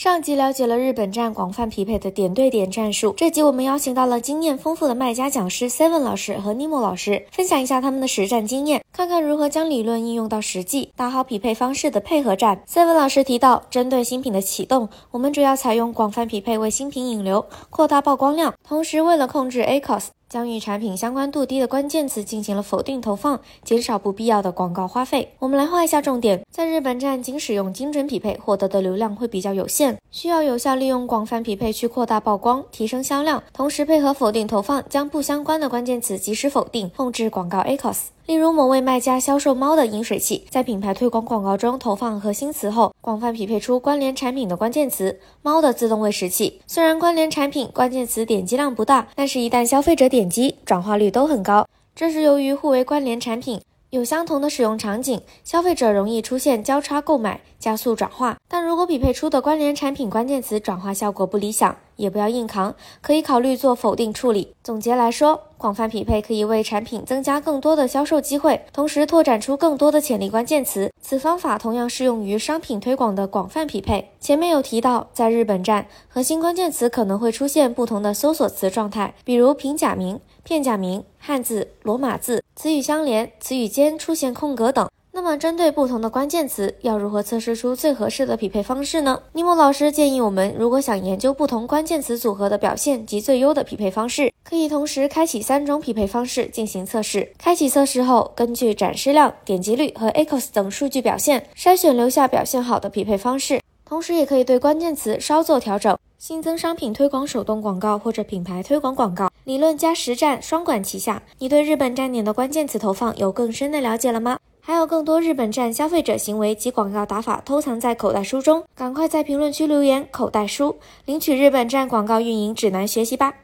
上集了解了日本站广泛匹配的点对点战术，这集我们邀请到了经验丰富的卖家讲师 Seven 老师和 Nimo 老师，分享一下他们的实战经验，看看如何将理论应用到实际，打好匹配方式的配合战。Seven 老师提到，针对新品的启动，我们主要采用广泛匹配为新品引流，扩大曝光量，同时为了控制 ACOS。将与产品相关度低的关键词进行了否定投放，减少不必要的广告花费。我们来画一下重点，在日本站仅使用精准匹配获得的流量会比较有限，需要有效利用广泛匹配去扩大曝光，提升销量，同时配合否定投放，将不相关的关键词及时否定，控制广告 ACOS。例如，某位卖家销售猫的饮水器，在品牌推广广告中投放核心词后，广泛匹配出关联产品的关键词“猫的自动喂食器”。虽然关联产品关键词点击量不大，但是一旦消费者点击，转化率都很高。这是由于互为关联产品，有相同的使用场景，消费者容易出现交叉购买，加速转化。但如果匹配出的关联产品关键词转化效果不理想，也不要硬扛，可以考虑做否定处理。总结来说，广泛匹配可以为产品增加更多的销售机会，同时拓展出更多的潜力关键词。此方法同样适用于商品推广的广泛匹配。前面有提到，在日本站，核心关键词可能会出现不同的搜索词状态，比如平假名、片假名、汉字、罗马字、词语相连、词语间出现空格等。那么，针对不同的关键词，要如何测试出最合适的匹配方式呢？尼莫老师建议我们，如果想研究不同关键词组合的表现及最优的匹配方式，可以同时开启三种匹配方式进行测试。开启测试后，根据展示量、点击率和 ACOS 等数据表现，筛选留下表现好的匹配方式。同时，也可以对关键词稍作调整，新增商品推广手动广告或者品牌推广广告。理论加实战双管齐下，你对日本站点的关键词投放有更深的了解了吗？还有更多日本站消费者行为及广告打法偷藏在口袋书中，赶快在评论区留言“口袋书”领取日本站广告运营指南学习吧。